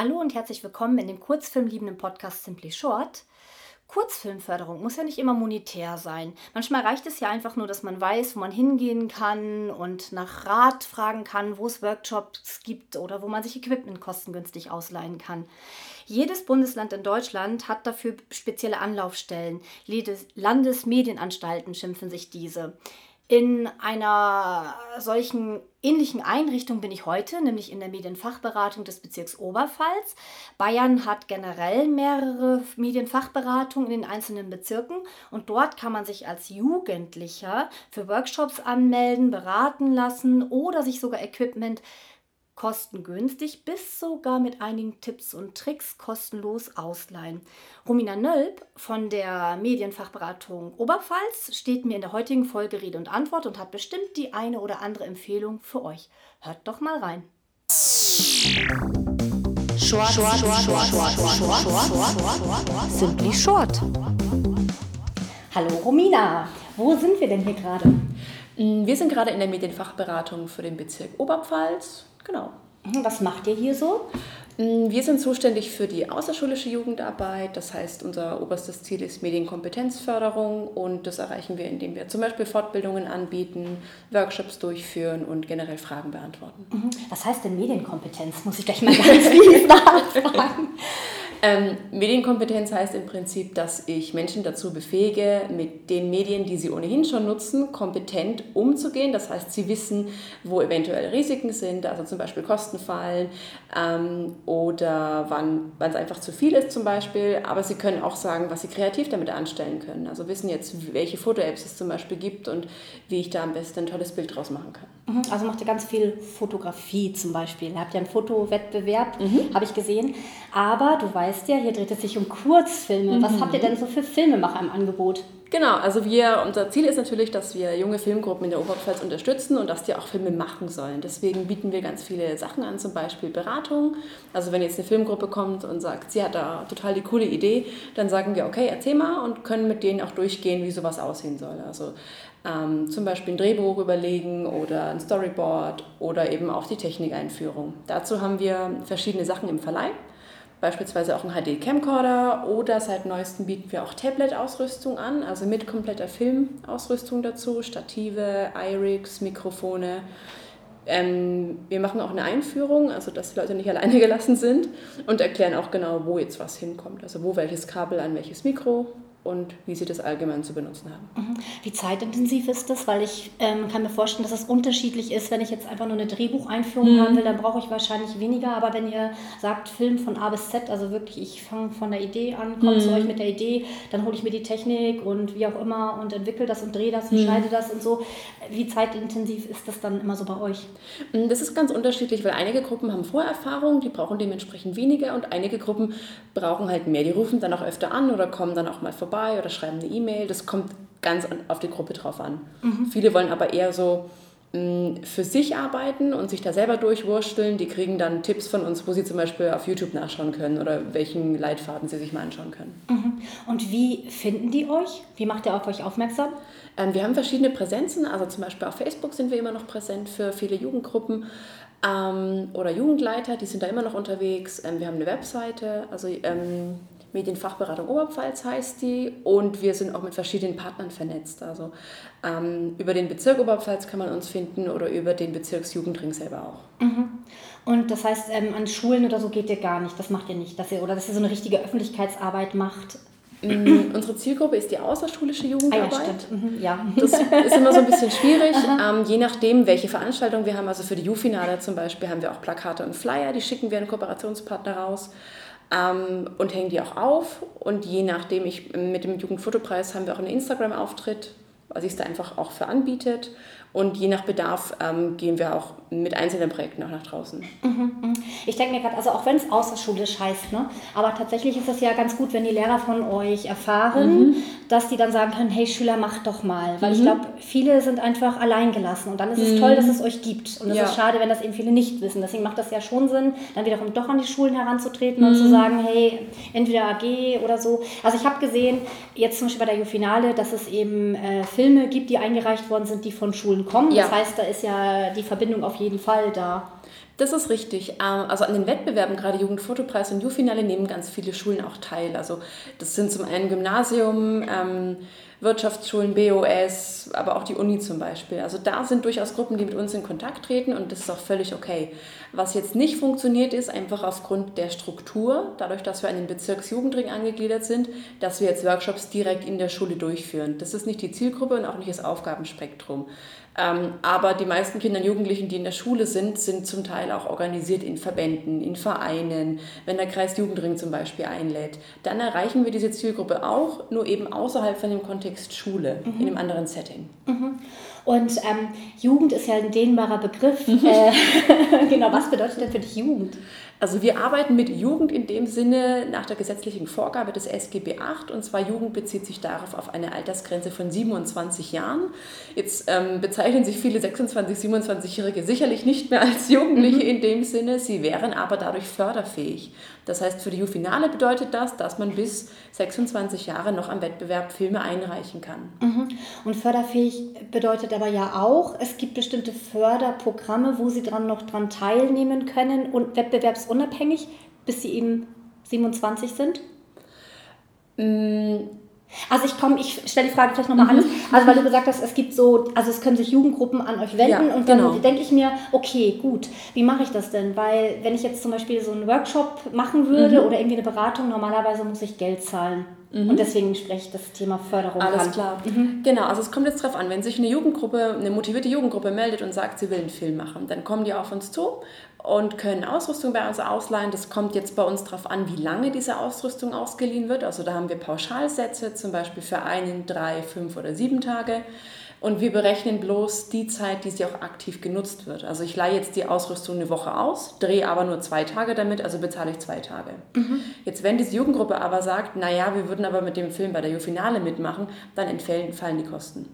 Hallo und herzlich willkommen in dem kurzfilmliebenden Podcast Simply Short. Kurzfilmförderung muss ja nicht immer monetär sein. Manchmal reicht es ja einfach nur, dass man weiß, wo man hingehen kann und nach Rat fragen kann, wo es Workshops gibt oder wo man sich Equipment kostengünstig ausleihen kann. Jedes Bundesland in Deutschland hat dafür spezielle Anlaufstellen. Landesmedienanstalten schimpfen sich diese. In einer solchen ähnlichen Einrichtung bin ich heute, nämlich in der Medienfachberatung des Bezirks Oberpfalz. Bayern hat generell mehrere Medienfachberatungen in den einzelnen Bezirken und dort kann man sich als Jugendlicher für Workshops anmelden, beraten lassen oder sich sogar Equipment kostengünstig bis sogar mit einigen Tipps und Tricks kostenlos ausleihen. Romina Nölp von der Medienfachberatung Oberpfalz steht mir in der heutigen Folge Rede und Antwort und hat bestimmt die eine oder andere Empfehlung für euch. Hört doch mal rein. Short, short, short, short, short, short, short, Simply short. Hallo Romina, wo sind wir denn hier gerade? Wir sind gerade in der Medienfachberatung für den Bezirk Oberpfalz Genau. Mhm, was macht ihr hier so? Mm, wir sind zuständig für die außerschulische Jugendarbeit. Das heißt, unser oberstes Ziel ist Medienkompetenzförderung und das erreichen wir, indem wir zum Beispiel Fortbildungen anbieten, Workshops durchführen und generell Fragen beantworten. Mhm. Was heißt denn Medienkompetenz? Muss ich gleich mal ganz fies nachfragen. Ähm, Medienkompetenz heißt im Prinzip, dass ich Menschen dazu befähige, mit den Medien, die sie ohnehin schon nutzen, kompetent umzugehen. Das heißt, sie wissen, wo eventuell Risiken sind, also zum Beispiel Kostenfallen ähm, oder wann es einfach zu viel ist zum Beispiel. Aber sie können auch sagen, was sie kreativ damit anstellen können. Also wissen jetzt, welche Foto-Apps es zum Beispiel gibt und wie ich da am besten ein tolles Bild draus machen kann. Mhm, also macht ihr ganz viel Fotografie zum Beispiel. Ihr habt ja einen Fotowettbewerb, mhm. habe ich gesehen. Aber du weißt, weißt ja, hier dreht es sich um Kurzfilme. Mhm. Was habt ihr denn so für Filmemacher im Angebot? Genau, also wir, unser Ziel ist natürlich, dass wir junge Filmgruppen in der Oberpfalz unterstützen und dass die auch Filme machen sollen. Deswegen bieten wir ganz viele Sachen an, zum Beispiel Beratung. Also wenn jetzt eine Filmgruppe kommt und sagt, sie hat da total die coole Idee, dann sagen wir, okay, erzähl mal und können mit denen auch durchgehen, wie sowas aussehen soll. Also ähm, zum Beispiel ein Drehbuch überlegen oder ein Storyboard oder eben auch die Technikeinführung. Dazu haben wir verschiedene Sachen im Verleih beispielsweise auch ein HD-Camcorder oder seit neuestem bieten wir auch Tablet-Ausrüstung an, also mit kompletter Filmausrüstung dazu, Stative, iRigs, Mikrofone. Ähm, wir machen auch eine Einführung, also dass die Leute nicht alleine gelassen sind und erklären auch genau, wo jetzt was hinkommt, also wo welches Kabel an welches Mikro und wie sie das allgemein zu benutzen haben. Mhm. Wie zeitintensiv ist das? Weil ich ähm, kann mir vorstellen, dass es unterschiedlich ist. Wenn ich jetzt einfach nur eine Drehbucheinführung mhm. haben will, dann brauche ich wahrscheinlich weniger. Aber wenn ihr sagt, Film von A bis Z, also wirklich, ich fange von der Idee an, komme mhm. zu euch mit der Idee, dann hole ich mir die Technik und wie auch immer und entwickle das und drehe das und mhm. schneide das und so. Wie zeitintensiv ist das dann immer so bei euch? Mm, das ist ganz unterschiedlich, weil einige Gruppen haben Vorerfahrung, die brauchen dementsprechend weniger und einige Gruppen brauchen halt mehr. Die rufen dann auch öfter an oder kommen dann auch mal vorbei vorbei oder schreiben eine E-Mail. Das kommt ganz auf die Gruppe drauf an. Mhm. Viele wollen aber eher so mh, mm, für sich arbeiten und sich da selber durchwursteln. Die kriegen dann Tipps von uns, wo sie zum Beispiel auf YouTube nachschauen können oder welchen Leitfaden sie sich mal anschauen können. Mhm. Und wie finden die euch? Wie macht ihr auf euch aufmerksam? Ähm, wir haben verschiedene Präsenzen. Also zum Beispiel auf Facebook sind wir immer noch präsent für viele Jugendgruppen. Ähm, oder Jugendleiter, die sind da immer noch unterwegs. Ähm, wir haben eine Webseite, also ähm, Medienfachberatung Oberpfalz heißt die und wir sind auch mit verschiedenen Partnern vernetzt. Also ähm, über den Bezirk Oberpfalz kann man uns finden oder über den Bezirksjugendring selber auch. Mhm. Und das heißt, ähm, an Schulen oder so geht ihr gar nicht, das macht ihr nicht, dass ihr, oder dass ihr so eine richtige Öffentlichkeitsarbeit macht? Mm, unsere Zielgruppe ist die außerschulische Jugendarbeit. Ah, ja, stimmt. Mhm, ja. Das ist immer so ein bisschen schwierig, ähm, je nachdem, welche Veranstaltung wir haben. Also für die Ju-Finale zum Beispiel haben wir auch Plakate und Flyer, die schicken wir an Kooperationspartner raus ähm, und hängen die auch auf. Und je nachdem, ich, mit dem Jugendfotopreis haben wir auch einen Instagram-Auftritt, was sich da einfach auch für anbietet. Und je nach Bedarf ähm, gehen wir auch mit einzelnen Projekten auch nach draußen. Mhm, mhm. Ich denke mir gerade, also auch wenn es außerschulisch heißt, ne? aber tatsächlich ist es ja ganz gut, wenn die Lehrer von euch erfahren, mhm. dass die dann sagen können, hey Schüler, macht doch mal. Weil ich mhm. glaube, viele sind einfach allein gelassen und dann ist es mhm. toll, dass es euch gibt. Und es ja. ist schade, wenn das eben viele nicht wissen. Deswegen macht das ja schon Sinn, dann wiederum doch an die Schulen heranzutreten und zu sagen, hey, entweder AG oder so. Also ich habe gesehen, jetzt zum Beispiel bei der Jufinale, dass es eben äh, Filme gibt, die eingereicht worden sind, die von Schulen kommen. Ja. Das heißt, da ist ja die Verbindung auf jeden Fall da. Das ist richtig. Ähm, also an den Wettbewerben, gerade Jugendfotopreis und Jugendfinale, nehmen ganz viele Schulen auch teil. Also das sind zum einen Gymnasium, ähm, Wirtschaftsschulen, BOS, aber auch die Uni zum Beispiel. Also da sind durchaus Gruppen, die mit uns in Kontakt treten und das ist auch völlig okay. Was jetzt nicht funktioniert, ist einfach aufgrund der Struktur, dadurch, dass wir an den Bezirksjugendring angegliedert sind, dass wir jetzt Workshops direkt in der Schule durchführen. Das ist nicht die Zielgruppe und auch nicht das Aufgabenspektrum. Ähm, aber die meisten Kinder und Jugendlichen, die in der Schule sind, sind zum Teil auch organisiert in Verbänden, in Vereinen, wenn der Kreis Jugendring zum Beispiel einlädt. Dann erreichen wir diese Zielgruppe auch, nur eben außerhalb von dem Kontext Schule, mhm. in einem anderen Setting. Mhm. Und ähm, Jugend ist ja ein dehnbarer Begriff. Äh, genau, was bedeutet denn für dich Jugend? Also wir arbeiten mit Jugend in dem Sinne nach der gesetzlichen Vorgabe des SGB VIII und zwar Jugend bezieht sich darauf auf eine Altersgrenze von 27 Jahren. Jetzt ähm, bezeichnen sich viele 26, 27-Jährige sicherlich nicht mehr als Jugendliche mhm. in dem Sinne, sie wären aber dadurch förderfähig. Das heißt, für die Jufinale bedeutet das, dass man bis 26 Jahre noch am Wettbewerb Filme einreichen kann. Mhm. Und förderfähig bedeutet aber ja auch, es gibt bestimmte Förderprogramme, wo sie dran noch dran teilnehmen können und wettbewerbsunabhängig, bis sie eben 27 sind? Mm, also ich komme, ich stelle die Frage vielleicht nochmal mhm. anders. Also weil du gesagt hast, es gibt so, also es können sich Jugendgruppen an euch wenden ja, und dann genau. denke ich mir, okay, gut, wie mache ich das denn? Weil wenn ich jetzt zum Beispiel so einen Workshop machen würde mhm. oder irgendwie eine Beratung, normalerweise muss ich Geld zahlen. Mhm. Und deswegen spreche ich das Thema Förderung Alles an. klar. Mhm. Genau, also es kommt jetzt darauf an, wenn sich eine Jugendgruppe, eine motivierte Jugendgruppe meldet und sagt, sie will einen Film machen, dann kommen die auf uns zu und können Ausrüstung bei uns ausleihen. Das kommt jetzt bei uns darauf an, wie lange diese Ausrüstung ausgeliehen wird. Also da haben wir Pauschalsätze, zum Beispiel für einen, drei, fünf oder sieben Tage. Und wir berechnen bloß die Zeit, die sie auch aktiv genutzt wird. Also ich leihe jetzt die Ausrüstung eine Woche aus, drehe aber nur zwei Tage damit, also bezahle ich zwei Tage. Mhm. Jetzt, wenn diese Jugendgruppe aber sagt, naja, wir würden aber mit dem Film bei der Jufinale mitmachen, dann entfallen fallen die Kosten.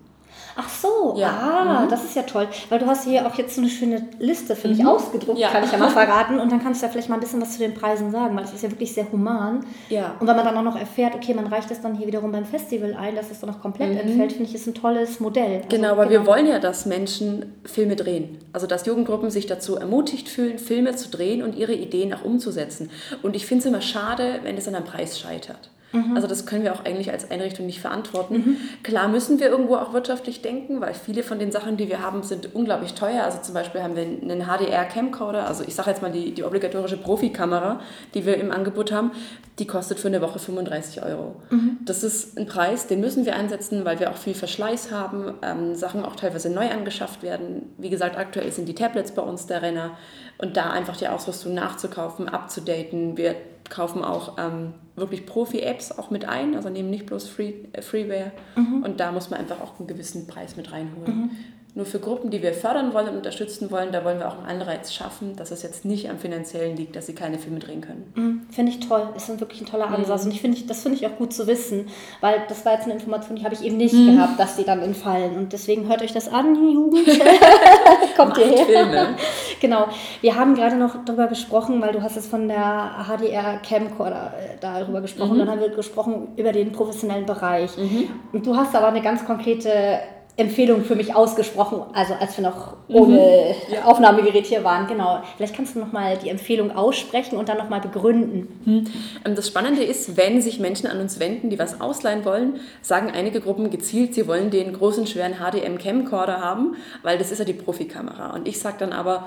Ach so, ja. ah, mhm. das ist ja toll. Weil du hast hier auch jetzt so eine schöne Liste für mich mhm. ausgedruckt, ja. kann ich ja mal verraten. Und dann kannst du ja vielleicht mal ein bisschen was zu den Preisen sagen, weil das ist ja wirklich sehr human. Ja. Und wenn man dann auch noch erfährt, okay, man reicht das dann hier wiederum beim Festival ein, dass es dann noch komplett mhm. entfällt, finde ich, ist ein tolles Modell. Also, genau, weil genau. wir wollen ja, dass Menschen Filme drehen. Also, dass Jugendgruppen sich dazu ermutigt fühlen, Filme zu drehen und ihre Ideen auch umzusetzen. Und ich finde es immer schade, wenn es an einem Preis scheitert. Mhm. Also das können wir auch eigentlich als Einrichtung nicht verantworten. Mhm. Klar müssen wir irgendwo auch wirtschaftlich denken, weil viele von den Sachen, die wir haben, sind unglaublich teuer. Also zum Beispiel haben wir einen HDR-Camcorder, also ich sage jetzt mal die, die obligatorische Profikamera, die wir im Angebot haben, die kostet für eine Woche 35 Euro. Mhm. Das ist ein Preis, den müssen wir einsetzen, weil wir auch viel Verschleiß haben, ähm, Sachen auch teilweise neu angeschafft werden. Wie gesagt, aktuell sind die Tablets bei uns der Renner und da einfach die Ausrüstung nachzukaufen, abzudaten. Wir kaufen auch ähm, wirklich Profi-Apps auch mit ein, also nehmen nicht bloß Free, äh, Freeware. Mhm. Und da muss man einfach auch einen gewissen Preis mit reinholen. Mhm. Nur für Gruppen, die wir fördern wollen und unterstützen wollen, da wollen wir auch einen Anreiz schaffen, dass es jetzt nicht am finanziellen liegt, dass sie keine Filme drehen können. Mhm, finde ich toll. Ist wirklich ein toller Ansatz. Mhm. Und ich find, das finde ich auch gut zu wissen, weil das war jetzt eine Information, die habe ich eben nicht mhm. gehabt, dass die dann entfallen. Und deswegen hört euch das an, Jugend. Kommt ihr her. Filme. genau. Wir haben gerade noch darüber gesprochen, weil du hast es von der HDR Camcorder äh, darüber gesprochen. Mhm. Dann haben wir gesprochen über den professionellen Bereich. Mhm. Und du hast aber eine ganz konkrete Empfehlung für mich ausgesprochen, also als wir noch ohne mhm. ja. Aufnahmegerät hier waren. Genau. Vielleicht kannst du nochmal die Empfehlung aussprechen und dann nochmal begründen. Mhm. Das Spannende ist, wenn sich Menschen an uns wenden, die was ausleihen wollen, sagen einige Gruppen gezielt, sie wollen den großen, schweren HDM-Camcorder haben, weil das ist ja die Profikamera. Und ich sage dann aber,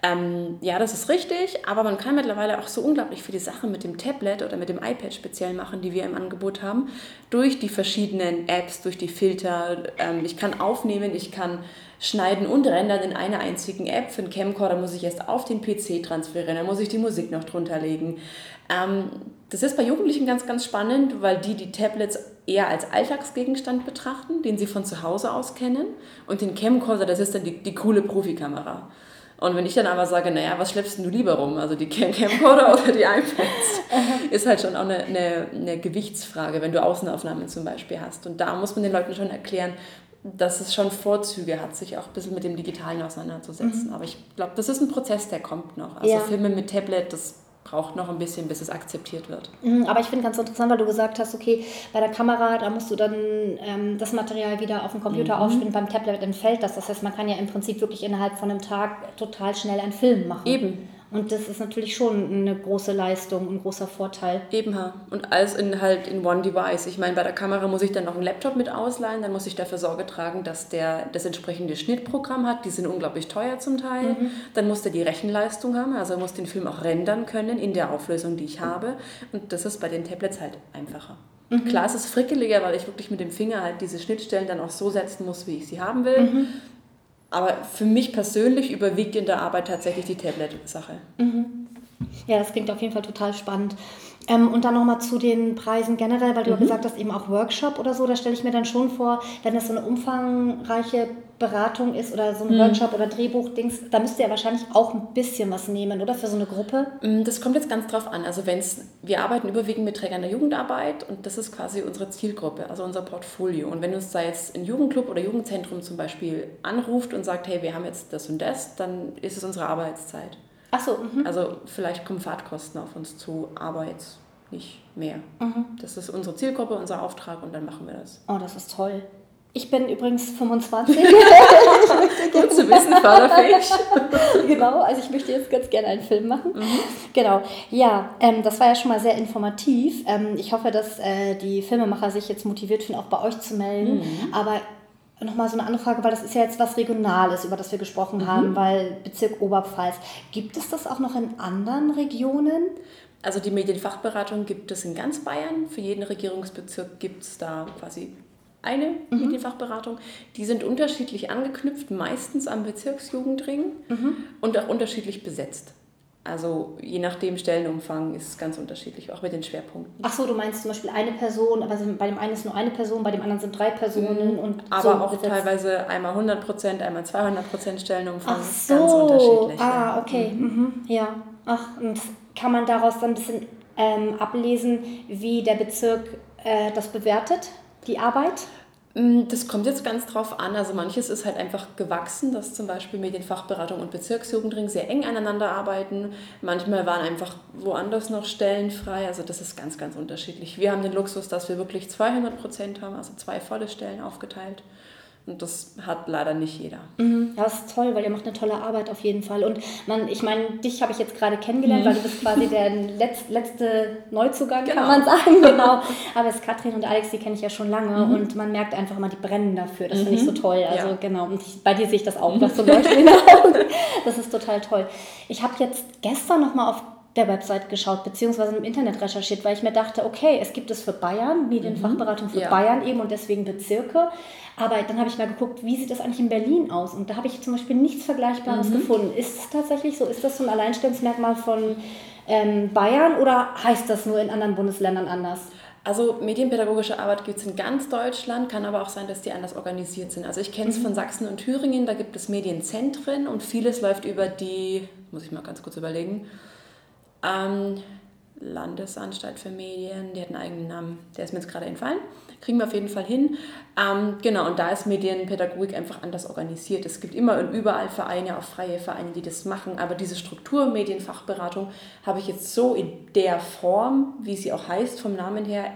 ähm, ja, das ist richtig, aber man kann mittlerweile auch so unglaublich viele Sachen mit dem Tablet oder mit dem iPad speziell machen, die wir im Angebot haben, durch die verschiedenen Apps, durch die Filter. Ähm, ich kann aufnehmen, ich kann schneiden und rendern in einer einzigen App. Für einen Camcorder muss ich erst auf den PC transferieren, dann muss ich die Musik noch drunter legen. Ähm, das ist bei Jugendlichen ganz, ganz spannend, weil die die Tablets eher als Alltagsgegenstand betrachten, den sie von zu Hause aus kennen. Und den Camcorder, das ist dann die, die coole Profikamera. Und wenn ich dann aber sage, naja, was schleppst du lieber rum? Also die Camcorder oder die iPads? ist halt schon auch eine, eine, eine Gewichtsfrage, wenn du Außenaufnahmen zum Beispiel hast. Und da muss man den Leuten schon erklären, dass es schon Vorzüge hat, sich auch ein bisschen mit dem Digitalen auseinanderzusetzen. Mhm. Aber ich glaube, das ist ein Prozess, der kommt noch. Also ja. Filme mit Tablet, das braucht noch ein bisschen, bis es akzeptiert wird. Mhm, aber ich finde ganz interessant, weil du gesagt hast, okay, bei der Kamera, da musst du dann ähm, das Material wieder auf dem Computer mhm. aufspielen, beim Tablet entfällt das. Das heißt, man kann ja im Prinzip wirklich innerhalb von einem Tag total schnell einen Film machen. Eben. Und das ist natürlich schon eine große Leistung, ein großer Vorteil. Eben, und alles in halt in One Device. Ich meine, bei der Kamera muss ich dann noch einen Laptop mit ausleihen, dann muss ich dafür Sorge tragen, dass der das entsprechende Schnittprogramm hat. Die sind unglaublich teuer zum Teil. Mhm. Dann muss der die Rechenleistung haben, also er muss den Film auch rendern können in der Auflösung, die ich habe. Und das ist bei den Tablets halt einfacher. Mhm. Klar, es ist frickeliger, weil ich wirklich mit dem Finger halt diese Schnittstellen dann auch so setzen muss, wie ich sie haben will. Mhm. Aber für mich persönlich überwiegt in der Arbeit tatsächlich die Tablet-Sache. Mhm. Ja, das klingt auf jeden Fall total spannend. Ähm, und dann nochmal zu den Preisen generell, weil du mhm. ja gesagt hast, eben auch Workshop oder so, da stelle ich mir dann schon vor, wenn das so eine umfangreiche Beratung ist oder so ein mhm. Workshop oder Drehbuch-Dings, da müsst ihr ja wahrscheinlich auch ein bisschen was nehmen, oder? Für so eine Gruppe? Mm, das kommt jetzt ganz drauf an. Also wenn's, wir arbeiten überwiegend mit Trägern der Jugendarbeit und das ist quasi unsere Zielgruppe, also unser Portfolio. Und wenn uns da jetzt ein Jugendclub oder Jugendzentrum zum Beispiel anruft und sagt, hey, wir haben jetzt das und das, dann ist es unsere Arbeitszeit. Ach so. Mhm. Also vielleicht kommen Fahrtkosten auf uns zu, aber jetzt nicht mehr. Mhm. Das ist unsere Zielgruppe, unser Auftrag und dann machen wir das. Oh, das ist toll. Ich bin übrigens 25. Gut zu wissen, förderfähig. genau, also ich möchte jetzt ganz gerne einen Film machen. Mhm. Genau, ja, ähm, das war ja schon mal sehr informativ. Ähm, ich hoffe, dass äh, die Filmemacher sich jetzt motiviert fühlen, auch bei euch zu melden. Mhm. Aber nochmal so eine andere Frage, weil das ist ja jetzt was Regionales, über das wir gesprochen mhm. haben, weil Bezirk Oberpfalz. Gibt es das auch noch in anderen Regionen? Also die Medienfachberatung gibt es in ganz Bayern. Für jeden Regierungsbezirk gibt es da quasi eine mhm. Medienfachberatung. Die sind unterschiedlich angeknüpft, meistens am Bezirksjugendring mhm. und auch unterschiedlich besetzt. Also je nachdem Stellenumfang ist es ganz unterschiedlich, auch mit den Schwerpunkten. Ach so, du meinst zum Beispiel eine Person, aber bei dem einen ist nur eine Person, bei dem anderen sind drei Personen mhm. und Aber so auch besetzt. teilweise einmal 100 Prozent, einmal 200 Prozent Stellenumfang. Ach so. Ganz unterschiedlich. Ah, okay. Mhm. Mhm. Ja. Ach, und kann man daraus dann ein bisschen ähm, ablesen, wie der Bezirk äh, das bewertet, die Arbeit? Mm, das kommt jetzt ganz drauf an. Also manches ist halt einfach gewachsen, dass zum Beispiel Medienfachberatung und Bezirksjugendring sehr eng aneinander arbeiten. Manchmal waren einfach woanders noch Stellen frei. Also das ist ganz, ganz unterschiedlich. Wir haben den Luxus, dass wir wirklich 200 Prozent haben, also zwei volle Stellen aufgeteilt. Und das hat leider nicht jeder. Mhm. Ja, das ist toll, weil ihr macht eine tolle Arbeit auf jeden Fall. Und man, ich meine, dich habe ich jetzt gerade kennengelernt, mhm. weil du bist quasi der Letz, letzte Neuzugang, genau. kann man sagen. Genau. Aber es Katrin und Alex, die kenne ich ja schon lange mhm. und man merkt einfach immer, die brennen dafür. Das finde ich so mhm. toll. Also ja. genau. Und ich, bei dir sehe ich das auch, das so leuchten Das ist total toll. Ich habe jetzt gestern nochmal auf der Website geschaut, beziehungsweise im Internet recherchiert, weil ich mir dachte, okay, es gibt es für Bayern, Medienfachberatung für ja. Bayern eben und deswegen Bezirke. Aber dann habe ich mal geguckt, wie sieht das eigentlich in Berlin aus? Und da habe ich zum Beispiel nichts Vergleichbares mhm. gefunden. Ist es tatsächlich so? Ist das so ein Alleinstellungsmerkmal von ähm, Bayern oder heißt das nur in anderen Bundesländern anders? Also medienpädagogische Arbeit gibt es in ganz Deutschland, kann aber auch sein, dass die anders organisiert sind. Also ich kenne es mhm. von Sachsen und Thüringen, da gibt es Medienzentren und vieles läuft über die, muss ich mal ganz kurz überlegen, ähm, Landesanstalt für Medien, die hat einen eigenen Namen, der ist mir jetzt gerade entfallen. Kriegen wir auf jeden Fall hin. Ähm, genau, und da ist Medienpädagogik einfach anders organisiert. Es gibt immer und überall Vereine, auch freie Vereine, die das machen, aber diese Struktur Medienfachberatung habe ich jetzt so in der Form, wie sie auch heißt, vom Namen her,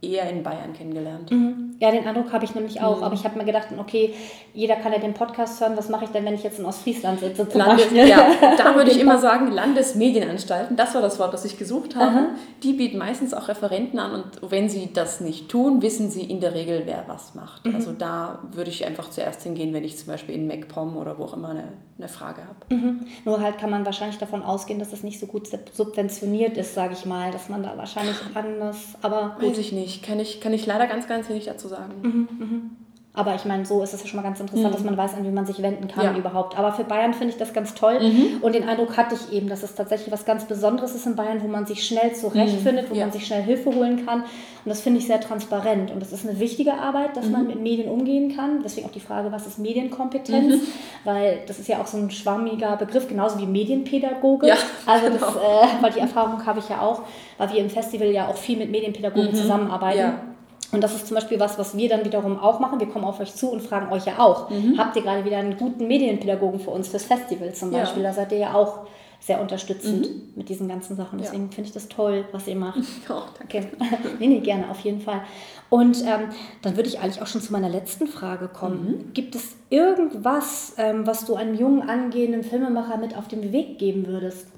eher in Bayern kennengelernt. Mhm. Ja, den Eindruck habe ich nämlich auch. Mhm. Aber ich habe mir gedacht, okay, jeder kann ja den Podcast hören. Was mache ich denn, wenn ich jetzt in Ostfriesland sitze? Zum Landes, ja, da würde ich immer sagen, Landesmedienanstalten, das war das Wort, das ich gesucht habe. Aha. Die bieten meistens auch Referenten an und wenn sie das nicht tun, wissen sie in der Regel, wer was macht. Mhm. Also da würde ich einfach zuerst hingehen, wenn ich zum Beispiel in MacPom oder wo auch immer eine, eine Frage habe. Mhm. Nur halt kann man wahrscheinlich davon ausgehen, dass das nicht so gut subventioniert ist, sage ich mal, dass man da wahrscheinlich anders, aber gut. Weiß ich nicht, kann ich, kann ich leider ganz, ganz wenig dazu sagen. Mhm, mhm. Aber ich meine, so ist es ja schon mal ganz interessant, mhm. dass man weiß, an wie man sich wenden kann ja. überhaupt. Aber für Bayern finde ich das ganz toll. Mhm. Und den Eindruck hatte ich eben, dass es tatsächlich was ganz Besonderes ist in Bayern, wo man sich schnell zurechtfindet, mhm. wo ja. man sich schnell Hilfe holen kann. Und das finde ich sehr transparent. Und das ist eine wichtige Arbeit, dass man mhm. mit Medien umgehen kann. Deswegen auch die Frage, was ist Medienkompetenz? Mhm. Weil das ist ja auch so ein schwammiger Begriff, genauso wie Medienpädagoge. Ja, also das, genau. äh, weil die Erfahrung habe ich ja auch, weil wir im Festival ja auch viel mit Medienpädagogen mhm. zusammenarbeiten. Und das ist zum Beispiel was, was wir dann wiederum auch machen. Wir kommen auf euch zu und fragen euch ja auch, mhm. habt ihr gerade wieder einen guten Medienpädagogen für uns fürs Festival zum Beispiel? Ja. Da seid ihr ja auch sehr unterstützend mhm. mit diesen ganzen Sachen. Deswegen ja. finde ich das toll, was ihr macht. Oh, danke. Okay. nee, nee, gerne, auf jeden Fall. Und ähm, dann würde ich eigentlich auch schon zu meiner letzten Frage kommen. Mhm. Gibt es irgendwas, ähm, was du einem jungen, angehenden Filmemacher mit auf den Weg geben würdest?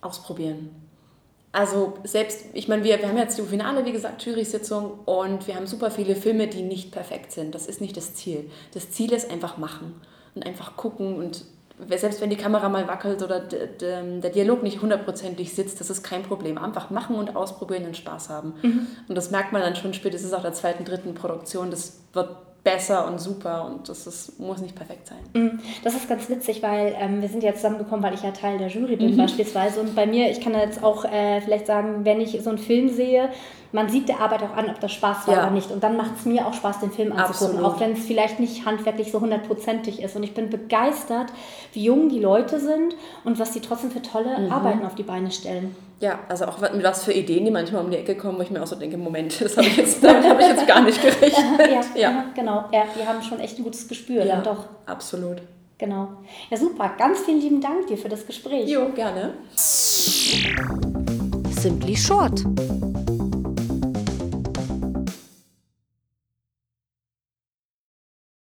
Ausprobieren. Also selbst, ich meine, wir, wir haben jetzt die Finale, wie gesagt, Jury-Sitzung und wir haben super viele Filme, die nicht perfekt sind. Das ist nicht das Ziel. Das Ziel ist einfach machen und einfach gucken und selbst wenn die Kamera mal wackelt oder der Dialog nicht hundertprozentig sitzt, das ist kein Problem. Einfach machen und ausprobieren und Spaß haben. Mhm. Und das merkt man dann schon spätestens auch der zweiten, dritten Produktion. Das wird besser und super und das ist, muss nicht perfekt sein. Mhm. Das ist ganz witzig, weil ähm, wir sind ja zusammengekommen, weil ich ja Teil der Jury bin mhm. beispielsweise und bei mir, ich kann jetzt auch äh, vielleicht sagen, wenn ich so einen Film sehe, man sieht der Arbeit auch an, ob das Spaß war ja. oder nicht. Und dann macht es mir auch Spaß, den Film anzugucken, Absolut. auch wenn es vielleicht nicht handwerklich so hundertprozentig ist. Und ich bin begeistert, wie jung die Leute sind und was sie trotzdem für tolle mhm. Arbeiten auf die Beine stellen. Ja, also auch mit was für Ideen, die manchmal um die Ecke kommen, wo ich mir auch so denke, Moment, das habe ich jetzt, damit habe ich jetzt gar nicht gerechnet. ja, ja. genau. Ja, die haben schon echt ein gutes Gespür. Ja, doch. absolut. Genau. Ja, super. Ganz vielen lieben Dank dir für das Gespräch. Jo, gerne. Simply Short